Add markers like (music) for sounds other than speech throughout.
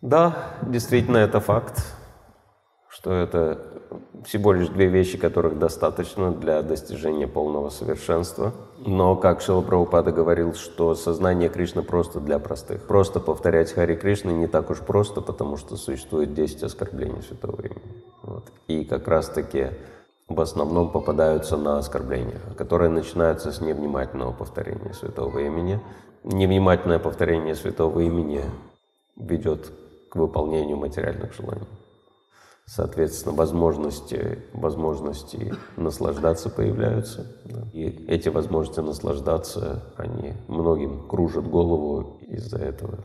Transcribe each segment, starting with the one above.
Да, действительно, это факт, что это всего лишь две вещи, которых достаточно для достижения полного совершенства. Но, как Шила Прабхупада говорил, что сознание Кришны просто для простых. Просто повторять Хари Кришны не так уж просто, потому что существует 10 оскорблений святого имени. Вот. И как раз-таки в основном попадаются на оскорбления, которые начинаются с невнимательного повторения святого имени. Невнимательное повторение святого имени ведет к выполнению материальных желаний. Соответственно, возможности, возможности наслаждаться появляются. Да. И эти возможности наслаждаться, они многим кружат голову, из-за этого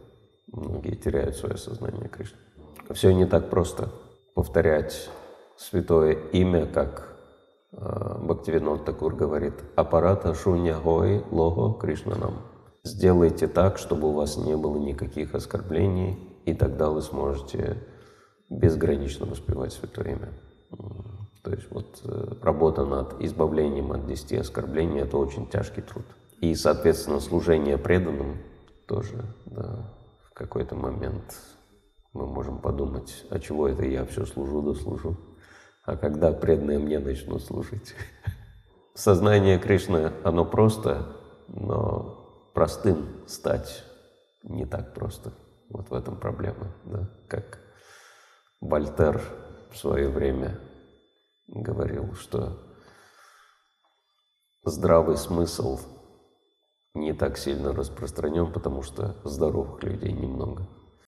многие теряют свое сознание Кришны. Все не так просто. Повторять святое имя, как э, Бхактивинод Такур говорит, аппарата шунья гой лого Кришна нам. Сделайте так, чтобы у вас не было никаких оскорблений, и тогда вы сможете безгранично воспевать Святое Имя. То есть вот э, работа над избавлением от десяти оскорблений – это очень тяжкий труд. И, соответственно, служение преданным тоже, да, в какой-то момент мы можем подумать, а чего это я все служу да служу, а когда преданные мне начнут служить. (laughs) Сознание Кришны, оно просто, но простым стать не так просто. Вот в этом проблема, да, как Вольтер в свое время говорил, что здравый смысл не так сильно распространен, потому что здоровых людей немного.